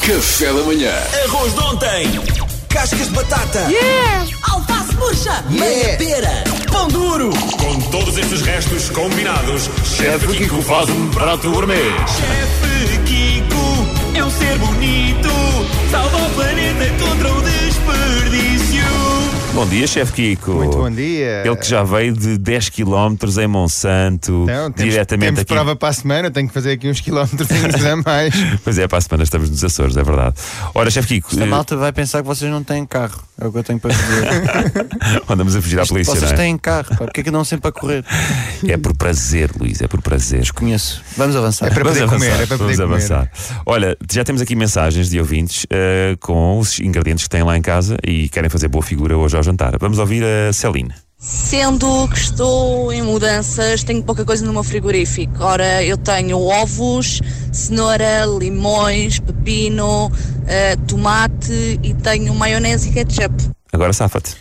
Café da manhã. Arroz de ontem. Cascas de batata. Alface murcha! Meia pera. Pão duro. Com todos estes restos combinados, Chefe Kiko faz um prato gourmet. Chefe Kiko é um ser bonito. Salva o planeta Bom dia, chefe Kiko. Muito bom dia. Ele que já veio de 10 km em Monsanto, Então, temos, diretamente temos aqui. prova para a semana, tenho que fazer aqui uns quilómetros a mais. Pois é, para a semana estamos nos Açores, é verdade. Ora, chefe Kiko, A eh, malta vai pensar que vocês não têm carro. É o que eu tenho para dizer. andamos a fugir à polícia, vocês não é? têm carro, pá. Porque é que andam sempre a correr? É por prazer, Luís, é por prazer. Conheço. Vamos avançar. É para Vamos poder avançar, comer, é para vamos poder comer. avançar. Olha, já temos aqui mensagens de ouvintes eh, com os ingredientes que têm lá em casa e querem fazer boa figura hoje ao jantar. Vamos ouvir a Celine. Sendo que estou em mudanças, tenho pouca coisa no meu frigorífico. Ora, eu tenho ovos, cenoura, limões, pepino, eh, tomate e tenho maionese e ketchup. Agora safa-te.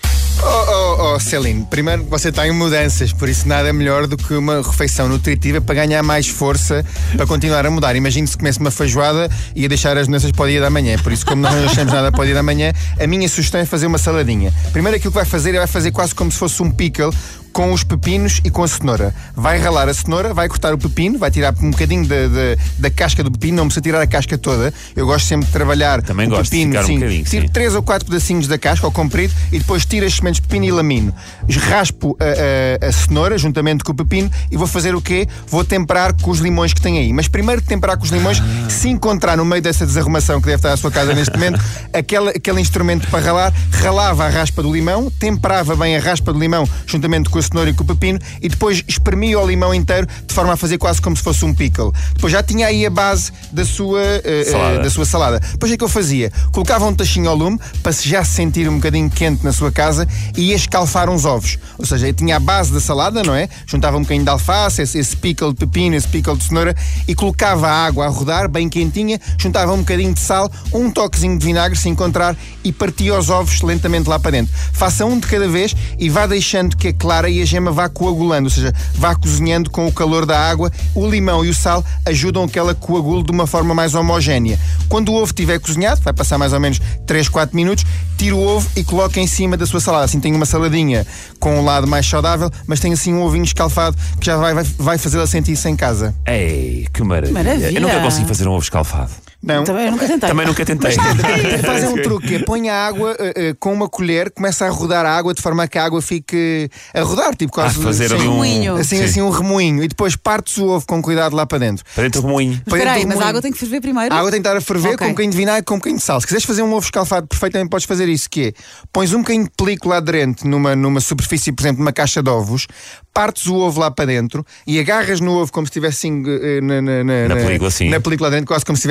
Oh, oh, Celine, primeiro você está em mudanças, por isso nada melhor do que uma refeição nutritiva para ganhar mais força para continuar a mudar. Imagine se comece uma feijoada e ia deixar as doenças para o dia da manhã. Por isso, como nós não deixamos nada para o dia da manhã, a minha sugestão é fazer uma saladinha. Primeiro aquilo que vai fazer é vai fazer quase como se fosse um pickle com os pepinos e com a cenoura. Vai ralar a cenoura, vai cortar o pepino, vai tirar um bocadinho da, da, da casca do pepino, não precisa tirar a casca toda. Eu gosto sempre de trabalhar Também o gosto de pepino, um sim. bocadinho, Tiro sim. três ou quatro pedacinhos da casca ao comprido e depois tiro as sementes de pepino e lamino. Raspo a, a- a cenoura juntamente com o pepino e vou fazer o quê? Vou temperar com os limões que tem aí. Mas primeiro de temperar com os limões, Ah. se encontrar no meio dessa desarrumação que deve estar à sua casa neste momento, aquele, aquele instrumento para ralar, ralava a raspa do limão, temperava bem a raspa do limão juntamente com a cenoura e com o pepino e depois espremia o limão inteiro de forma a fazer quase como se fosse um pickle. Depois já tinha aí a base da sua, eh, Salada. da sua salada. Depois o que eu fazia? Colocava um tachinho ao lume para se já se sentir um bocadinho quente na sua casa e ia escalfar uns ovos. Ou seja, eu tinha a base da salada, não é? Juntava um bocadinho de alface, esse, esse pickle de pepino, esse pickle de cenoura e colocava a água a rodar, bem quentinha, juntava um bocadinho de sal, um toquezinho de vinagre, se encontrar, e partia os ovos lentamente lá para dentro. Faça um de cada vez e vá deixando que a clara e a gema vá coagulando, ou seja, vá cozinhando com o calor da água. O limão e o sal ajudam a que ela coagule de uma forma mais homogénea. Quando o ovo estiver cozinhado, vai passar mais ou menos 3, 4 minutos, tira o ovo e coloca em cima da sua salada. Assim tem uma saladinha com um lado mais saudável, mas tem assim um ovinho escalfado que já vai, vai, vai fazê-la sentir-se em casa. Ei, que maravilha. Maravilha. Eu nunca consegui fazer um ovo escalfado. Não? Também eu nunca tentei. Também nunca tentei. Fazem um truque, é põe a água eh, eh, com uma colher, começa a rodar a água de forma a que a água fique a rodar, tipo Ah, quase fazer assim, um. remoinho. assim, Sim. assim um remoinho, e depois partes o ovo com cuidado lá para dentro. Para dentro do moinho. Para Espera aí, mas a remoinho. água tem que ferver primeiro. A água tem que estar a ferver Ok. com um bocadinho de vinagre com um bocadinho de sal. Se quiseres fazer um ovo escalfado perfeitamente, podes fazer isso: que é pões um bocadinho de película aderente numa, numa superfície, por exemplo, numa caixa de ovos, partes o ovo lá para dentro e agarras no ovo como se estivesse assim, eh, na, na, na, Na película, sim. na película aderente, quase como se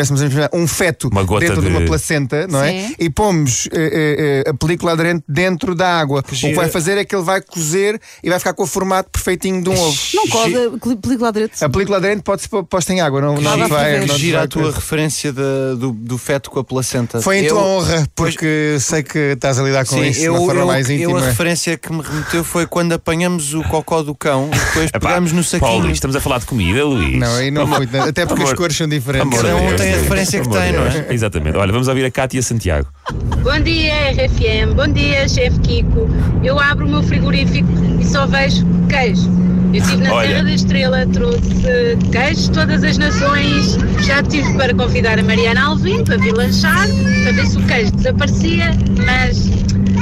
tivéssemos um feto Uma gota dentro de... de- uma placenta, não é? Sim. E pomos eh, eh, a película aderente dentro da água. O que vai fazer é que ele vai cozer e vai ficar com o formato perfeitinho de um ovo. Não coda, película direito. A película aderente pode-se pôr- posta em água, não, não vai. não Gira vai a tua referência da- do, do feto com a placenta. Foi em Eu- tua honra, porque sei que estás a lidar com Sim, isso de eu, uma forma eu, mais eu íntima. a referência que me remeteu foi quando apanhamos o cocó do cão e depois Epá, pegamos no saquinho. Paulo, estamos a falar de comida, Luís. Não, aí não tanto, Até porque Amor. as cores são diferentes. Amor de Cada um Deus. tem a referência que Amor de tem, não é? Exatamente. Olha, vamos ouvir a Cátia Santiago. Bom dia, RFM. Bom dia, chefe Kiko. Eu abro o meu frigorífico e só vejo queijo. Eu estive na Olha. Serra da Estrela, trouxe queijo de todas as nações. Já tive para convidar a Mariana Alvim para vir lanchar, para ver se o queijo desaparecia, mas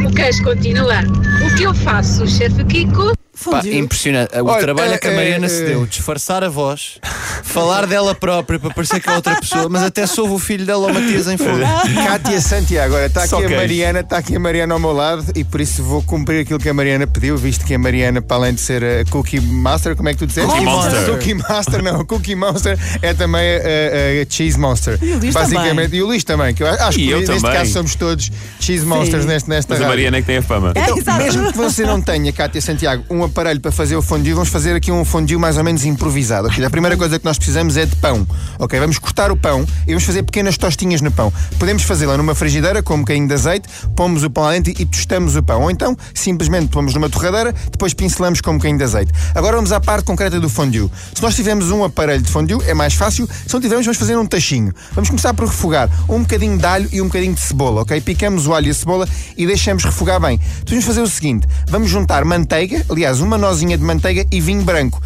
o queijo continua. O que eu faço, chefe Kiko? Pá, impressionante. O Olha, trabalho eh, que a Mariana eh, se deu, disfarçar a voz, falar dela própria para parecer que é outra pessoa, mas até soube o filho dela, o Matias, em fogo. Cátia Santiago, agora está Só aqui a. Mariana, está aqui a Mariana ao meu lado e por isso vou cumprir aquilo que a Mariana pediu, visto que a Mariana, para além de ser a Cookie Master, como é que tu disseste? Cookie Monster. Cookie Master, não, Cookie Monster é também a, a- a Cheese Monster. E o Luís Basicamente, também. e o Luís também, que eu acho E que eu neste também. caso somos todos Cheese Monsters neste, nesta Mas a rádio. Mariana é que tem a fama. É, Então, exato. mesmo que você não tenha, Cátia Santiago, um aparelho para fazer o fondue, vamos fazer aqui um fondue mais ou menos improvisado. ok? A primeira coisa que nós precisamos é de pão. Ok, vamos cortar o pão e vamos fazer pequenas tostinhas no pão. Podemos fazê-la numa frigideira com um bocadinho de azeite, pomos o pão dentro e tostamos o pão. Ou então, simplesmente pomos numa torradeira, depois pincelamos com um bocadinho de azeite. Agora vamos à parte concreta do fondue. Se nós tivermos um aparelho de fondue, é mais fácil. Se não tivermos, vamos fazer um tachinho. Vamos começar por refogar um bocadinho de alho e um bocadinho de cebola, ok? Picamos o alho e a cebola e deixamos refogar bem. Vamos fazer o seguinte: vamos juntar manteiga, aliás, uma nozinha de manteiga e vinho branco.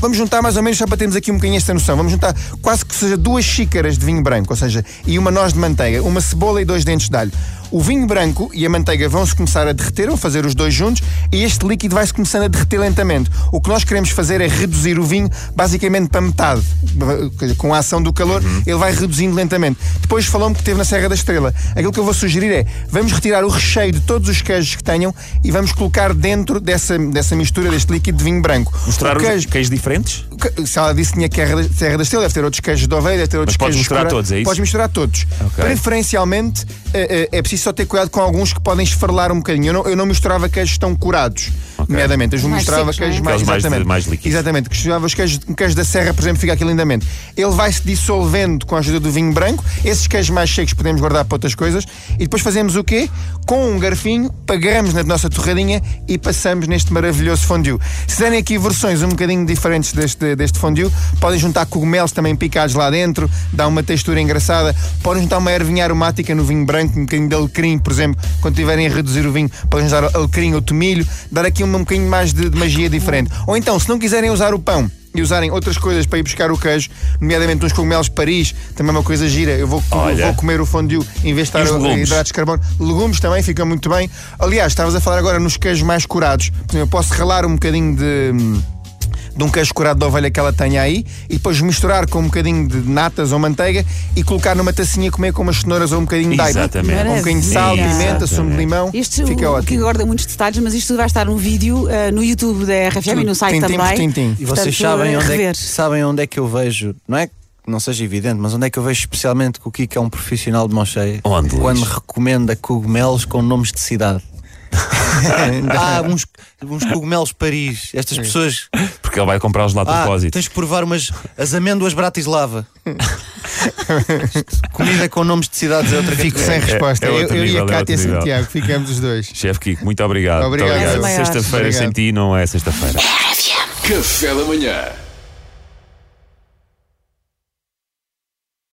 Vamos juntar mais ou menos, só para termos aqui um bocadinho esta noção. Vamos juntar quase que seja duas xícaras de vinho branco, ou seja, e uma noz de manteiga, uma cebola e dois dentes de alho. O vinho branco e a manteiga vão-se começar a derreter, vão fazer os dois juntos, e este líquido vai-se começando a derreter lentamente. O que nós queremos fazer é reduzir o vinho basicamente para metade. Com a ação do calor, ele vai reduzindo lentamente. Depois falou-me que teve na Serra da Estrela. Aquilo que eu vou sugerir é, vamos retirar o recheio de todos os queijos que tenham e vamos colocar dentro dessa, dessa mistura, deste líquido de vinho branco. Mostrar queijo, queijos diferentes? se ela disse que tinha Serra da, Serra da Estrela, deve ter outros queijos de ovelha, deve ter outros podes queijos misturar cura- todos, é isso? Podes misturar todos. Ok. Preferencialmente eh, é preciso só ter cuidado com alguns que podem esfarelar um bocadinho. Eu não, eu não misturava queijos tão curados, nomeadamente. Eu Mais misturava secos, é? queijos mais, Aqueles mais de- exatamente. mais líquidos. Exatamente, que os queijos, um queijo da Serra, por exemplo, fica aqui lindamente. Ele vai se dissolvendo com a ajuda do vinho branco. Esses queijos mais secos podemos guardar para outras coisas. E depois fazemos o quê? Com um garfinho, pagamos na nossa torradinha e passamos neste maravilhoso fondue. Se derem aqui versões um bocadinho diferentes deste, deste fondue, podem juntar cogumelos também picados lá dentro, dá uma textura engraçada. Podem juntar uma ervinha aromática no vinho branco, um bocadinho de alecrim, por exemplo, quando tiverem a reduzir o vinho, podem usar alecrim ou tomilho, dar aqui um, um bocadinho mais de, de magia diferente. Ou então, se não quiserem usar o pão, e usarem outras coisas para ir buscar o queijo, nomeadamente uns cogumelos de Paris, também é uma coisa gira. Eu vou, Olha. vou comer o fondue em vez de estar a- hidratos de carbono. Legumes também fica muito bem. Aliás, estavas a falar agora nos queijos mais curados. Eu posso ralar um bocadinho de. De um queijo curado de ovelha que ela tenha aí e depois misturar com um bocadinho de natas ou manteiga e colocar numa tacinha comer com umas cenouras ou um bocadinho de aipo. Exatamente. Um bocadinho de sal, Maravilha. pimenta, sumo de limão. Isto fica o, ótimo. que dá muitos detalhes, mas isto tudo vai estar um vídeo eh, no YouTube da RFM e no site Tintim por também. tintim. E vocês Portanto, sabem onde, é que, sabem onde é que eu vejo, não é que não seja evidente, mas onde é que eu vejo especialmente que o Kiko é um profissional de mão cheia? Onde, Luís? Quando recomenda cogumelos com nomes de cidade. ah, uns, uns cogumelos Paris. Estas pessoas. Porque ele vai comprá-los lá a Ah, propósito. tens de provar umas as amêndoas Bratislava. Comida com nomes de cidades é outra Fico sem resposta. é eu, outro eu e nível, a é Cátia. Santiago, ficamos os dois. Chefe Kiko, muito obrigado. Obrigado. Muito És o maior. Sexta-feira sem Obrigado. ti não é sexta-feira. Café da manhã.